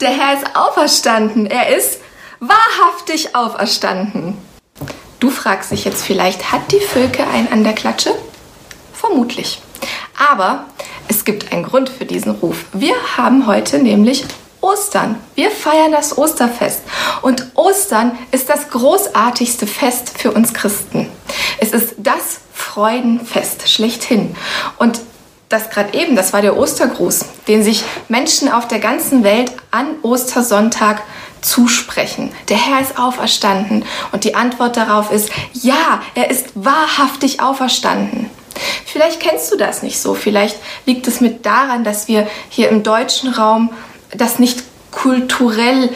Der Herr ist auferstanden. Er ist wahrhaftig auferstanden. Du fragst dich jetzt vielleicht, hat die Völke einen an der Klatsche? Vermutlich. Aber es gibt einen Grund für diesen Ruf. Wir haben heute nämlich Ostern. Wir feiern das Osterfest. Und Ostern ist das großartigste Fest für uns Christen. Es ist das Freudenfest schlechthin. Und das gerade eben, das war der Ostergruß, den sich Menschen auf der ganzen Welt an Ostersonntag zusprechen. Der Herr ist auferstanden. Und die Antwort darauf ist, ja, er ist wahrhaftig auferstanden. Vielleicht kennst du das nicht so. Vielleicht liegt es mit daran, dass wir hier im deutschen Raum das nicht kulturell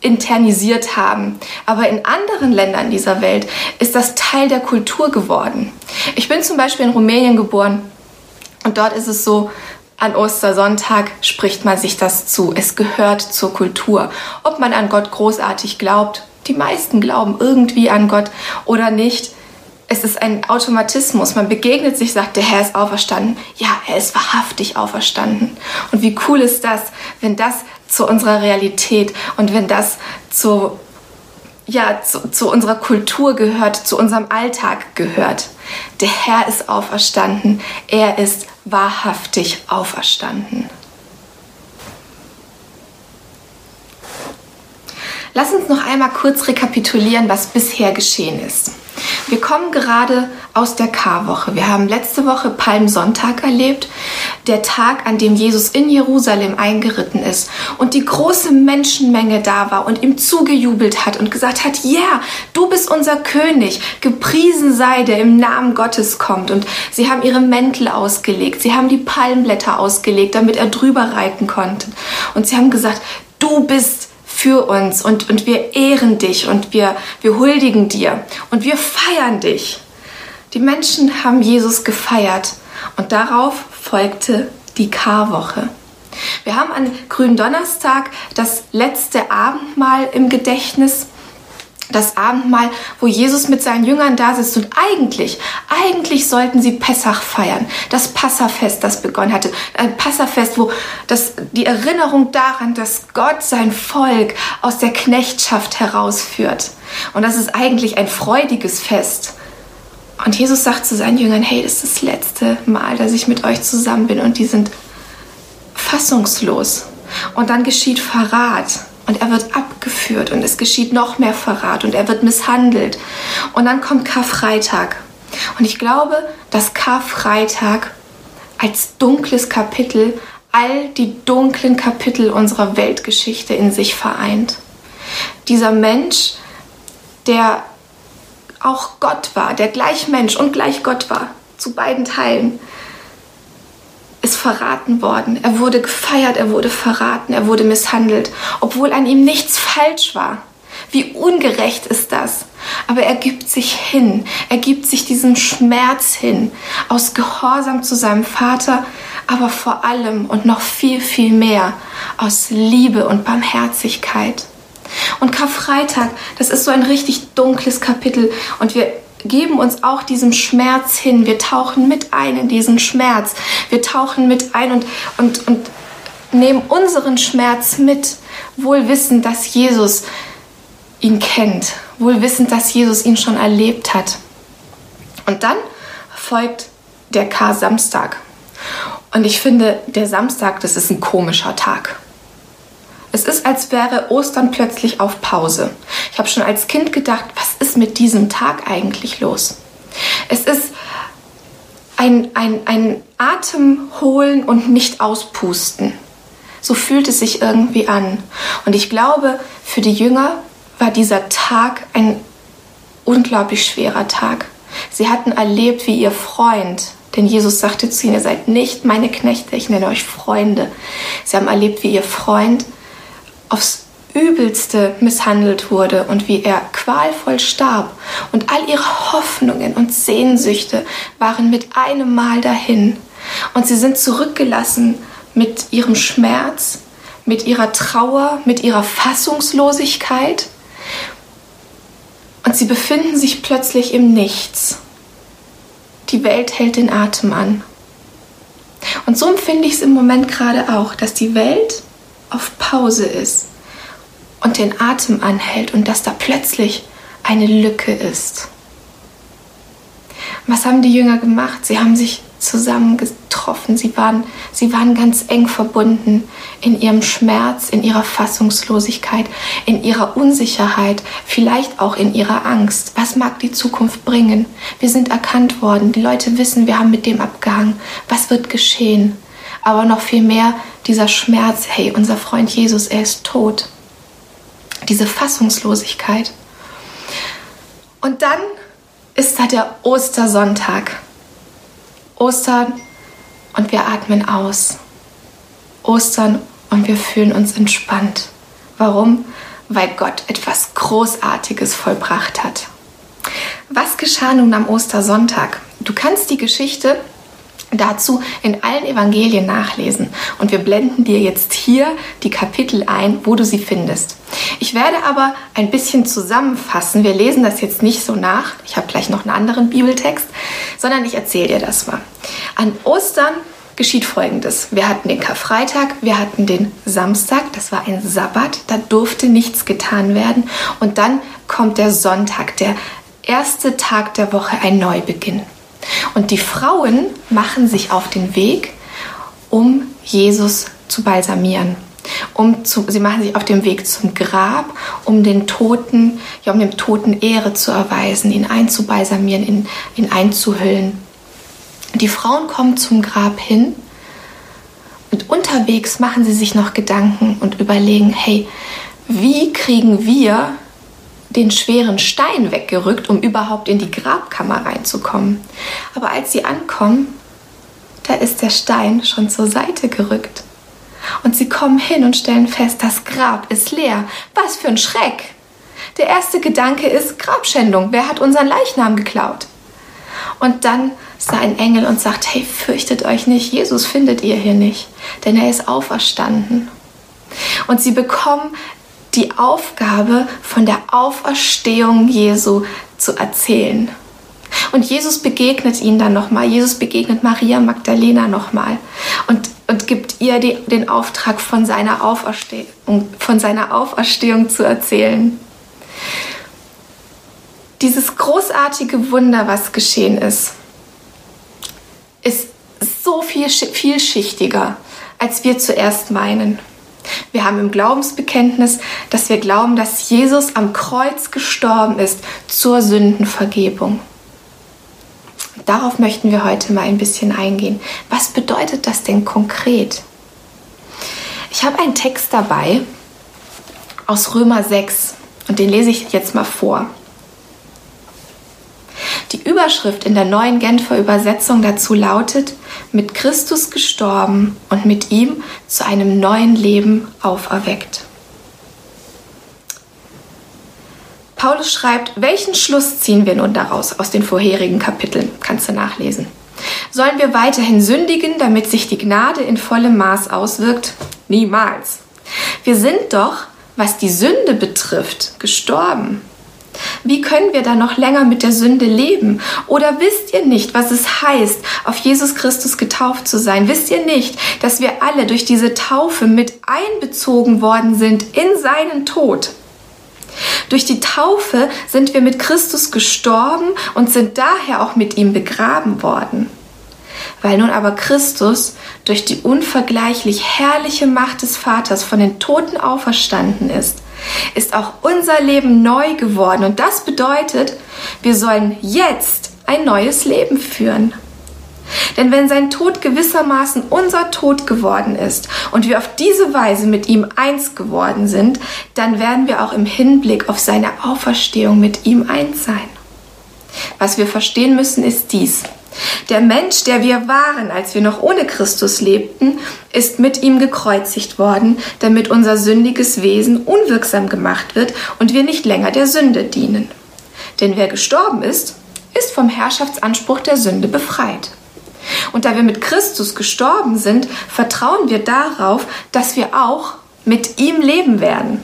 internisiert haben. Aber in anderen Ländern dieser Welt ist das Teil der Kultur geworden. Ich bin zum Beispiel in Rumänien geboren und dort ist es so, an Ostersonntag spricht man sich das zu. Es gehört zur Kultur. Ob man an Gott großartig glaubt, die meisten glauben irgendwie an Gott oder nicht. Es ist ein Automatismus. Man begegnet sich, sagt, der Herr ist auferstanden. Ja, er ist wahrhaftig auferstanden. Und wie cool ist das, wenn das zu unserer Realität und wenn das zu, ja, zu, zu unserer Kultur gehört, zu unserem Alltag gehört. Der Herr ist auferstanden. Er ist wahrhaftig auferstanden. Lass uns noch einmal kurz rekapitulieren, was bisher geschehen ist. Wir kommen gerade aus der Karwoche. Wir haben letzte Woche Palmsonntag erlebt, der Tag, an dem Jesus in Jerusalem eingeritten ist und die große Menschenmenge da war und ihm zugejubelt hat und gesagt hat, ja, yeah, du bist unser König, gepriesen sei, der im Namen Gottes kommt. Und sie haben ihre Mäntel ausgelegt, sie haben die Palmblätter ausgelegt, damit er drüber reiten konnte. Und sie haben gesagt, du bist für uns und, und wir ehren dich und wir, wir huldigen dir und wir feiern dich. Die Menschen haben Jesus gefeiert und darauf folgte die Karwoche. Wir haben an Gründonnerstag das letzte Abendmahl im Gedächtnis das Abendmahl, wo Jesus mit seinen Jüngern da sitzt und eigentlich, eigentlich sollten sie Pessach feiern, das Passafest, das begonnen hatte, ein Passafest, wo das, die Erinnerung daran, dass Gott sein Volk aus der Knechtschaft herausführt. Und das ist eigentlich ein freudiges Fest. Und Jesus sagt zu seinen Jüngern, hey, das ist das letzte Mal, dass ich mit euch zusammen bin und die sind fassungslos. Und dann geschieht Verrat und er wird abgeführt und es geschieht noch mehr Verrat und er wird misshandelt. Und dann kommt Karfreitag. Und ich glaube, dass Karfreitag als dunkles Kapitel all die dunklen Kapitel unserer Weltgeschichte in sich vereint. Dieser Mensch, der auch Gott war, der gleich Mensch und gleich Gott war, zu beiden Teilen, ist verraten worden. Er wurde gefeiert, er wurde verraten, er wurde misshandelt, obwohl an ihm nichts falsch war. Wie ungerecht ist das? Aber er gibt sich hin, er gibt sich diesem Schmerz hin, aus Gehorsam zu seinem Vater, aber vor allem und noch viel, viel mehr aus Liebe und Barmherzigkeit. Und Karfreitag, das ist so ein richtig dunkles Kapitel und wir geben uns auch diesem Schmerz hin. Wir tauchen mit ein in diesen Schmerz. Wir tauchen mit ein und, und, und nehmen unseren Schmerz mit, wohl wissend, dass Jesus ihn kennt, wohl wissend, dass Jesus ihn schon erlebt hat. Und dann folgt der K-Samstag. Und ich finde, der Samstag, das ist ein komischer Tag. Es ist, als wäre Ostern plötzlich auf Pause. Ich habe schon als Kind gedacht, was ist mit diesem Tag eigentlich los? Es ist ein, ein, ein Atem holen und nicht auspusten. So fühlt es sich irgendwie an. Und ich glaube, für die Jünger war dieser Tag ein unglaublich schwerer Tag. Sie hatten erlebt, wie ihr Freund, denn Jesus sagte zu ihnen, ihr seid nicht meine Knechte, ich nenne euch Freunde. Sie haben erlebt, wie ihr Freund aufs übelste misshandelt wurde und wie er qualvoll starb. Und all ihre Hoffnungen und Sehnsüchte waren mit einem Mal dahin. Und sie sind zurückgelassen mit ihrem Schmerz, mit ihrer Trauer, mit ihrer Fassungslosigkeit. Und sie befinden sich plötzlich im Nichts. Die Welt hält den Atem an. Und so empfinde ich es im Moment gerade auch, dass die Welt auf Pause ist und den Atem anhält und dass da plötzlich eine Lücke ist. Was haben die Jünger gemacht? Sie haben sich zusammengetroffen. Sie waren, sie waren ganz eng verbunden in ihrem Schmerz, in ihrer Fassungslosigkeit, in ihrer Unsicherheit, vielleicht auch in ihrer Angst. Was mag die Zukunft bringen? Wir sind erkannt worden. Die Leute wissen, wir haben mit dem abgehangen. Was wird geschehen? Aber noch viel mehr dieser Schmerz. Hey, unser Freund Jesus, er ist tot. Diese Fassungslosigkeit. Und dann ist da der Ostersonntag. Ostern und wir atmen aus. Ostern und wir fühlen uns entspannt. Warum? Weil Gott etwas Großartiges vollbracht hat. Was geschah nun am Ostersonntag? Du kannst die Geschichte dazu in allen Evangelien nachlesen. Und wir blenden dir jetzt hier die Kapitel ein, wo du sie findest. Ich werde aber ein bisschen zusammenfassen. Wir lesen das jetzt nicht so nach. Ich habe gleich noch einen anderen Bibeltext, sondern ich erzähle dir das mal. An Ostern geschieht Folgendes. Wir hatten den Karfreitag, wir hatten den Samstag, das war ein Sabbat, da durfte nichts getan werden. Und dann kommt der Sonntag, der erste Tag der Woche, ein Neubeginn. Und die Frauen machen sich auf den Weg, um Jesus zu balsamieren. Um zu, sie machen sich auf den Weg zum Grab, um den Toten, ja, um dem Toten Ehre zu erweisen, ihn einzubalsamieren, ihn, ihn einzuhüllen. Die Frauen kommen zum Grab hin und unterwegs machen sie sich noch Gedanken und überlegen, hey, wie kriegen wir den schweren Stein weggerückt, um überhaupt in die Grabkammer reinzukommen. Aber als sie ankommen, da ist der Stein schon zur Seite gerückt. Und sie kommen hin und stellen fest, das Grab ist leer. Was für ein Schreck! Der erste Gedanke ist Grabschändung. Wer hat unseren Leichnam geklaut? Und dann da ein Engel und sagt, hey, fürchtet euch nicht, Jesus findet ihr hier nicht, denn er ist auferstanden. Und sie bekommen die Aufgabe, von der Auferstehung Jesu zu erzählen. Und Jesus begegnet ihnen dann nochmal. Jesus begegnet Maria Magdalena nochmal und, und gibt ihr die, den Auftrag, von seiner, Auferstehung, von seiner Auferstehung zu erzählen. Dieses großartige Wunder, was geschehen ist, ist so viel vielschichtiger, als wir zuerst meinen. Wir haben im Glaubensbekenntnis, dass wir glauben, dass Jesus am Kreuz gestorben ist zur Sündenvergebung. Darauf möchten wir heute mal ein bisschen eingehen. Was bedeutet das denn konkret? Ich habe einen Text dabei aus Römer 6 und den lese ich jetzt mal vor. Die Überschrift in der neuen Genfer Übersetzung dazu lautet, mit Christus gestorben und mit ihm zu einem neuen Leben auferweckt. Paulus schreibt, welchen Schluss ziehen wir nun daraus aus den vorherigen Kapiteln? Kannst du nachlesen. Sollen wir weiterhin sündigen, damit sich die Gnade in vollem Maß auswirkt? Niemals. Wir sind doch, was die Sünde betrifft, gestorben. Wie können wir da noch länger mit der Sünde leben? Oder wisst ihr nicht, was es heißt, auf Jesus Christus getauft zu sein? Wisst ihr nicht, dass wir alle durch diese Taufe mit einbezogen worden sind in seinen Tod? Durch die Taufe sind wir mit Christus gestorben und sind daher auch mit ihm begraben worden. Weil nun aber Christus durch die unvergleichlich herrliche Macht des Vaters von den Toten auferstanden ist, ist auch unser Leben neu geworden. Und das bedeutet, wir sollen jetzt ein neues Leben führen. Denn wenn sein Tod gewissermaßen unser Tod geworden ist und wir auf diese Weise mit ihm eins geworden sind, dann werden wir auch im Hinblick auf seine Auferstehung mit ihm eins sein. Was wir verstehen müssen, ist dies. Der Mensch, der wir waren, als wir noch ohne Christus lebten, ist mit ihm gekreuzigt worden, damit unser sündiges Wesen unwirksam gemacht wird und wir nicht länger der Sünde dienen. Denn wer gestorben ist, ist vom Herrschaftsanspruch der Sünde befreit. Und da wir mit Christus gestorben sind, vertrauen wir darauf, dass wir auch mit ihm leben werden.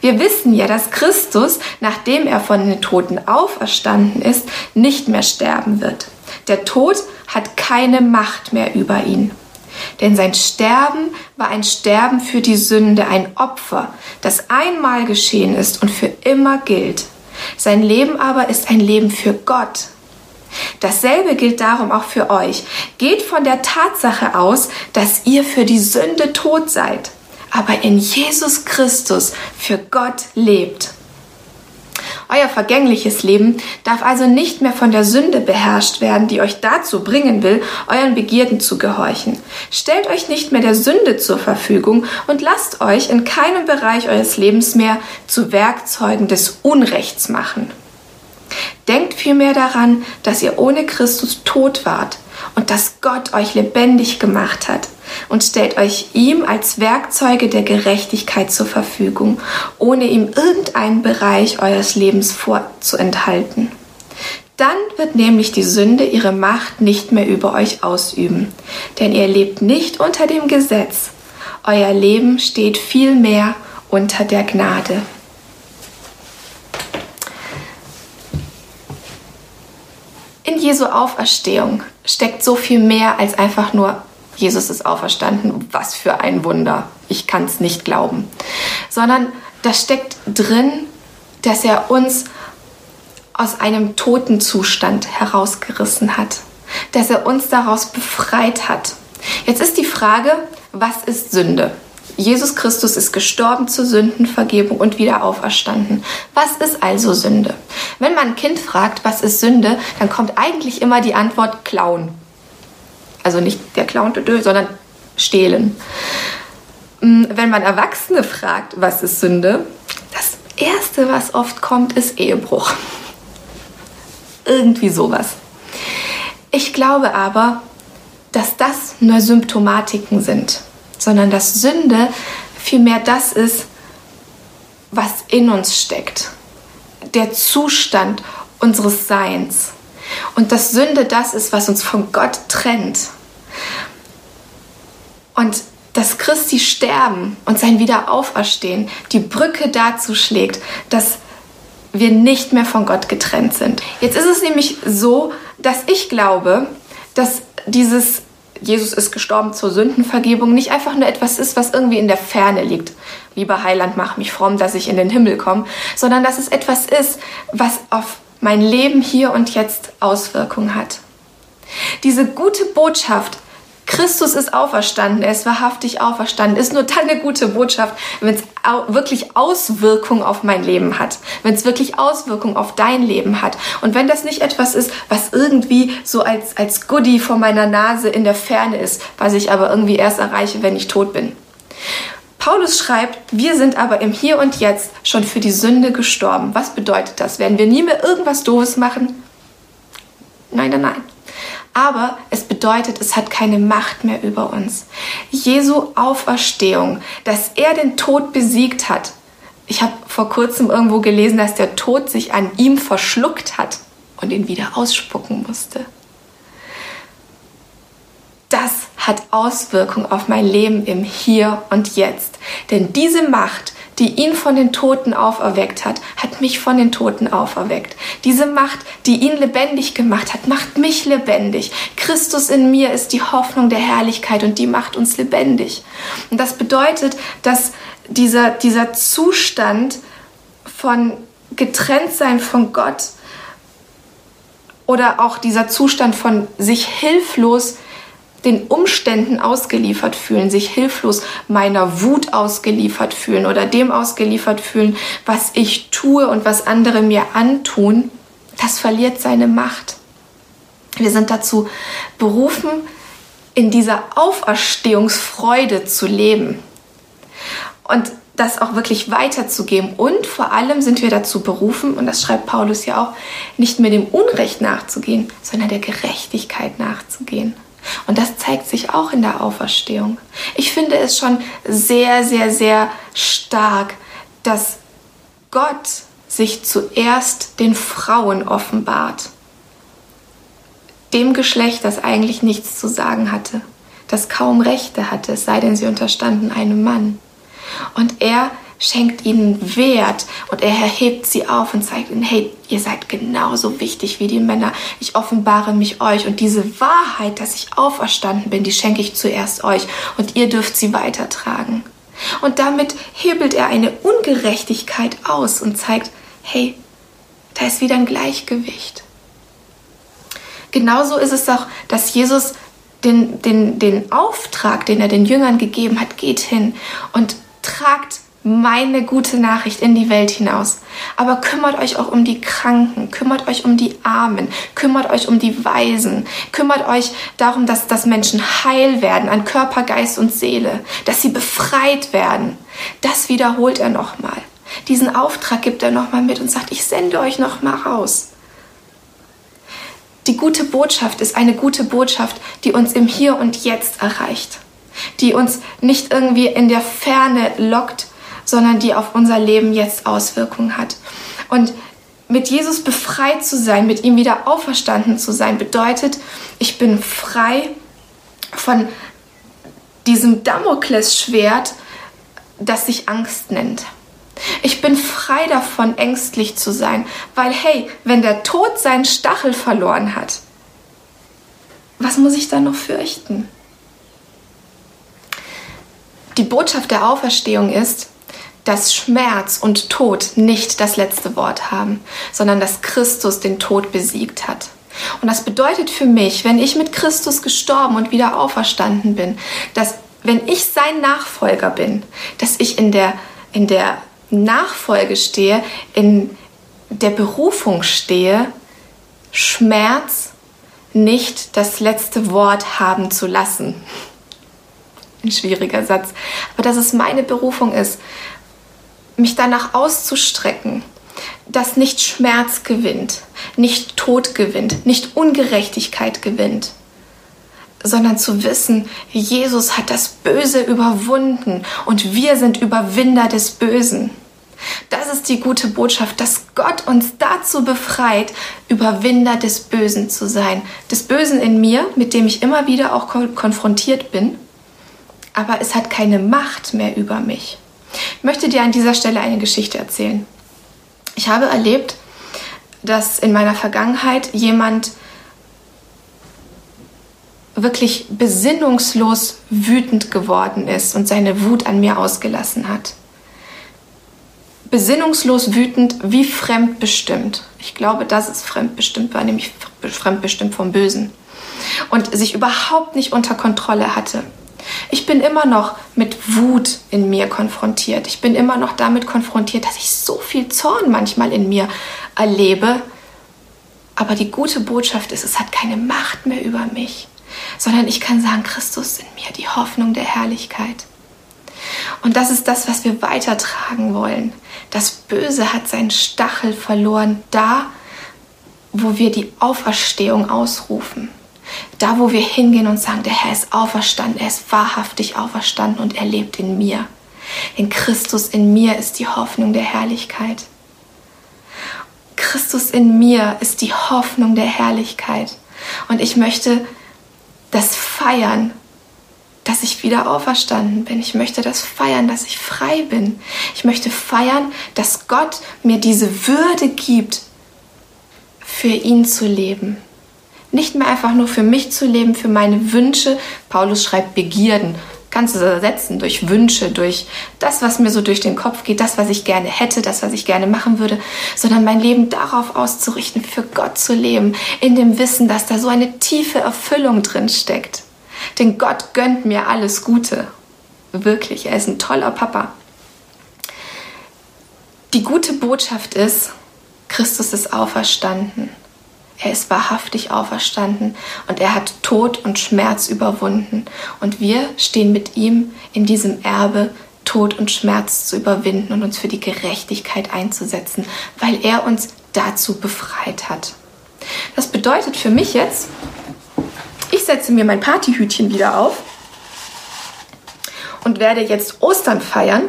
Wir wissen ja, dass Christus, nachdem er von den Toten auferstanden ist, nicht mehr sterben wird. Der Tod hat keine Macht mehr über ihn. Denn sein Sterben war ein Sterben für die Sünde, ein Opfer, das einmal geschehen ist und für immer gilt. Sein Leben aber ist ein Leben für Gott. Dasselbe gilt darum auch für euch. Geht von der Tatsache aus, dass ihr für die Sünde tot seid, aber in Jesus Christus für Gott lebt. Euer vergängliches Leben darf also nicht mehr von der Sünde beherrscht werden, die euch dazu bringen will, euren Begierden zu gehorchen. Stellt euch nicht mehr der Sünde zur Verfügung und lasst euch in keinem Bereich eures Lebens mehr zu Werkzeugen des Unrechts machen. Denkt vielmehr daran, dass ihr ohne Christus tot wart und dass Gott euch lebendig gemacht hat und stellt euch ihm als Werkzeuge der Gerechtigkeit zur Verfügung, ohne ihm irgendeinen Bereich eures Lebens vorzuenthalten. Dann wird nämlich die Sünde ihre Macht nicht mehr über euch ausüben, denn ihr lebt nicht unter dem Gesetz, euer Leben steht vielmehr unter der Gnade. In Jesu Auferstehung steckt so viel mehr als einfach nur Jesus ist auferstanden, was für ein Wunder. Ich kann es nicht glauben. Sondern da steckt drin, dass er uns aus einem toten Zustand herausgerissen hat, dass er uns daraus befreit hat. Jetzt ist die Frage, was ist Sünde? Jesus Christus ist gestorben zur Sündenvergebung und wieder auferstanden. Was ist also Sünde? Wenn man ein Kind fragt, was ist Sünde, dann kommt eigentlich immer die Antwort klauen. Also nicht der Clown, sondern stehlen. Mm, wenn man Erwachsene fragt, was ist Sünde, das Erste, was oft kommt, ist Ehebruch. Irgendwie sowas. Ich glaube aber, dass das nur Symptomatiken sind, sondern dass Sünde vielmehr das ist, was in uns steckt. Der Zustand unseres Seins. Und dass Sünde das ist, was uns von Gott trennt. Und dass Christi Sterben und sein Wiederauferstehen die Brücke dazu schlägt, dass wir nicht mehr von Gott getrennt sind. Jetzt ist es nämlich so, dass ich glaube, dass dieses Jesus ist gestorben zur Sündenvergebung nicht einfach nur etwas ist, was irgendwie in der Ferne liegt. Lieber Heiland, mach mich fromm, dass ich in den Himmel komme, sondern dass es etwas ist, was auf mein Leben hier und jetzt Auswirkungen hat. Diese gute Botschaft Christus ist auferstanden, er ist wahrhaftig auferstanden, ist nur dann eine gute Botschaft, wenn es wirklich Auswirkungen auf mein Leben hat, wenn es wirklich Auswirkungen auf dein Leben hat. Und wenn das nicht etwas ist, was irgendwie so als, als Goodie vor meiner Nase in der Ferne ist, was ich aber irgendwie erst erreiche, wenn ich tot bin. Paulus schreibt, wir sind aber im Hier und Jetzt schon für die Sünde gestorben. Was bedeutet das? Werden wir nie mehr irgendwas Doofes machen? Nein, nein, nein aber es bedeutet, es hat keine Macht mehr über uns. Jesu Auferstehung, dass er den Tod besiegt hat. Ich habe vor kurzem irgendwo gelesen, dass der Tod sich an ihm verschluckt hat und ihn wieder ausspucken musste. Das hat Auswirkungen auf mein Leben im Hier und Jetzt. Denn diese Macht, die ihn von den Toten auferweckt hat, hat mich von den Toten auferweckt. Diese Macht, die ihn lebendig gemacht hat, macht mich lebendig. Christus in mir ist die Hoffnung der Herrlichkeit und die macht uns lebendig. Und das bedeutet, dass dieser, dieser Zustand von Getrenntsein von Gott oder auch dieser Zustand von sich hilflos den Umständen ausgeliefert fühlen, sich hilflos meiner Wut ausgeliefert fühlen oder dem ausgeliefert fühlen, was ich tue und was andere mir antun, das verliert seine Macht. Wir sind dazu berufen, in dieser Auferstehungsfreude zu leben und das auch wirklich weiterzugeben. Und vor allem sind wir dazu berufen, und das schreibt Paulus ja auch, nicht mehr dem Unrecht nachzugehen, sondern der Gerechtigkeit nachzugehen. Und das zeigt sich auch in der Auferstehung. Ich finde es schon sehr, sehr, sehr stark, dass Gott sich zuerst den Frauen offenbart. Dem Geschlecht, das eigentlich nichts zu sagen hatte, das kaum Rechte hatte, es sei denn, sie unterstanden einem Mann. Und er schenkt ihnen Wert und er erhebt sie auf und zeigt ihnen, hey, ihr seid genauso wichtig wie die Männer. Ich offenbare mich euch und diese Wahrheit, dass ich auferstanden bin, die schenke ich zuerst euch und ihr dürft sie weitertragen. Und damit hebelt er eine Ungerechtigkeit aus und zeigt, hey, da ist wieder ein Gleichgewicht. Genauso ist es auch, dass Jesus den, den, den Auftrag, den er den Jüngern gegeben hat, geht hin und tragt meine gute Nachricht in die Welt hinaus. Aber kümmert euch auch um die Kranken, kümmert euch um die Armen, kümmert euch um die Weisen, kümmert euch darum, dass, dass Menschen heil werden an Körper, Geist und Seele, dass sie befreit werden. Das wiederholt er nochmal. Diesen Auftrag gibt er nochmal mit und sagt, ich sende euch nochmal raus. Die gute Botschaft ist eine gute Botschaft, die uns im Hier und Jetzt erreicht, die uns nicht irgendwie in der Ferne lockt, sondern die auf unser Leben jetzt Auswirkungen hat. Und mit Jesus befreit zu sein, mit ihm wieder auferstanden zu sein, bedeutet, ich bin frei von diesem Damoklesschwert, das sich Angst nennt. Ich bin frei davon, ängstlich zu sein, weil hey, wenn der Tod seinen Stachel verloren hat, was muss ich dann noch fürchten? Die Botschaft der Auferstehung ist, dass Schmerz und Tod nicht das letzte Wort haben, sondern dass Christus den Tod besiegt hat. Und das bedeutet für mich, wenn ich mit Christus gestorben und wieder auferstanden bin, dass wenn ich sein Nachfolger bin, dass ich in der, in der Nachfolge stehe, in der Berufung stehe, Schmerz nicht das letzte Wort haben zu lassen. Ein schwieriger Satz. Aber dass es meine Berufung ist, mich danach auszustrecken, dass nicht Schmerz gewinnt, nicht Tod gewinnt, nicht Ungerechtigkeit gewinnt, sondern zu wissen, Jesus hat das Böse überwunden und wir sind Überwinder des Bösen. Das ist die gute Botschaft, dass Gott uns dazu befreit, Überwinder des Bösen zu sein. Des Bösen in mir, mit dem ich immer wieder auch konfrontiert bin, aber es hat keine Macht mehr über mich. Ich möchte dir an dieser Stelle eine Geschichte erzählen. Ich habe erlebt, dass in meiner Vergangenheit jemand wirklich besinnungslos wütend geworden ist und seine Wut an mir ausgelassen hat. Besinnungslos wütend wie fremdbestimmt. Ich glaube, dass es fremdbestimmt war, nämlich fremdbestimmt vom Bösen. Und sich überhaupt nicht unter Kontrolle hatte. Ich bin immer noch mit Wut in mir konfrontiert. Ich bin immer noch damit konfrontiert, dass ich so viel Zorn manchmal in mir erlebe. Aber die gute Botschaft ist, es hat keine Macht mehr über mich, sondern ich kann sagen, Christus in mir, die Hoffnung der Herrlichkeit. Und das ist das, was wir weitertragen wollen. Das Böse hat seinen Stachel verloren, da, wo wir die Auferstehung ausrufen. Da, wo wir hingehen und sagen, der Herr ist auferstanden, er ist wahrhaftig auferstanden und er lebt in mir. Denn Christus in mir ist die Hoffnung der Herrlichkeit. Christus in mir ist die Hoffnung der Herrlichkeit. Und ich möchte das feiern, dass ich wieder auferstanden bin. Ich möchte das feiern, dass ich frei bin. Ich möchte feiern, dass Gott mir diese Würde gibt, für ihn zu leben. Nicht mehr einfach nur für mich zu leben, für meine Wünsche. Paulus schreibt Begierden. Kannst du ersetzen durch Wünsche, durch das, was mir so durch den Kopf geht, das, was ich gerne hätte, das, was ich gerne machen würde, sondern mein Leben darauf auszurichten, für Gott zu leben, in dem Wissen, dass da so eine tiefe Erfüllung drin steckt. Denn Gott gönnt mir alles Gute. Wirklich, er ist ein toller Papa. Die gute Botschaft ist, Christus ist auferstanden. Er ist wahrhaftig auferstanden und er hat Tod und Schmerz überwunden. Und wir stehen mit ihm in diesem Erbe, Tod und Schmerz zu überwinden und uns für die Gerechtigkeit einzusetzen, weil er uns dazu befreit hat. Das bedeutet für mich jetzt, ich setze mir mein Partyhütchen wieder auf und werde jetzt Ostern feiern,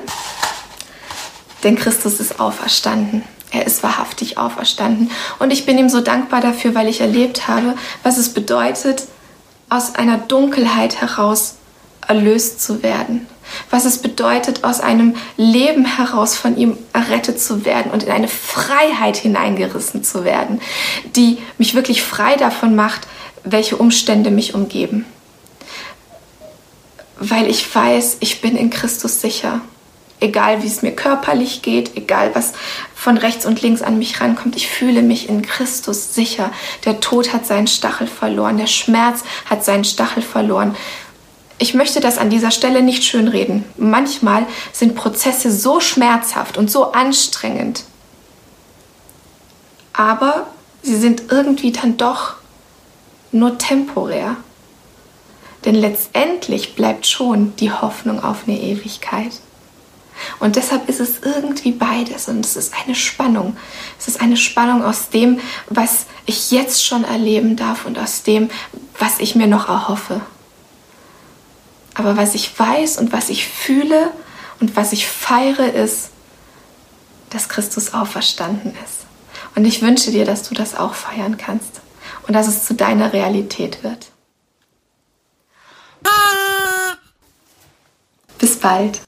denn Christus ist auferstanden. Er ist wahrhaftig auferstanden. Und ich bin ihm so dankbar dafür, weil ich erlebt habe, was es bedeutet, aus einer Dunkelheit heraus erlöst zu werden. was es bedeutet, aus einem Leben heraus von ihm errettet zu werden und in eine Freiheit hineingerissen zu werden, die mich wirklich frei davon macht, welche Umstände mich umgeben. Weil ich weiß, ich bin in Christus sicher. Egal wie es mir körperlich geht, egal was von rechts und links an mich rankommt, ich fühle mich in Christus sicher. Der Tod hat seinen Stachel verloren, der Schmerz hat seinen Stachel verloren. Ich möchte das an dieser Stelle nicht schönreden. Manchmal sind Prozesse so schmerzhaft und so anstrengend. Aber sie sind irgendwie dann doch nur temporär. Denn letztendlich bleibt schon die Hoffnung auf eine Ewigkeit. Und deshalb ist es irgendwie beides und es ist eine Spannung. Es ist eine Spannung aus dem, was ich jetzt schon erleben darf und aus dem, was ich mir noch erhoffe. Aber was ich weiß und was ich fühle und was ich feiere, ist, dass Christus auferstanden ist. Und ich wünsche dir, dass du das auch feiern kannst und dass es zu deiner Realität wird. Bis bald.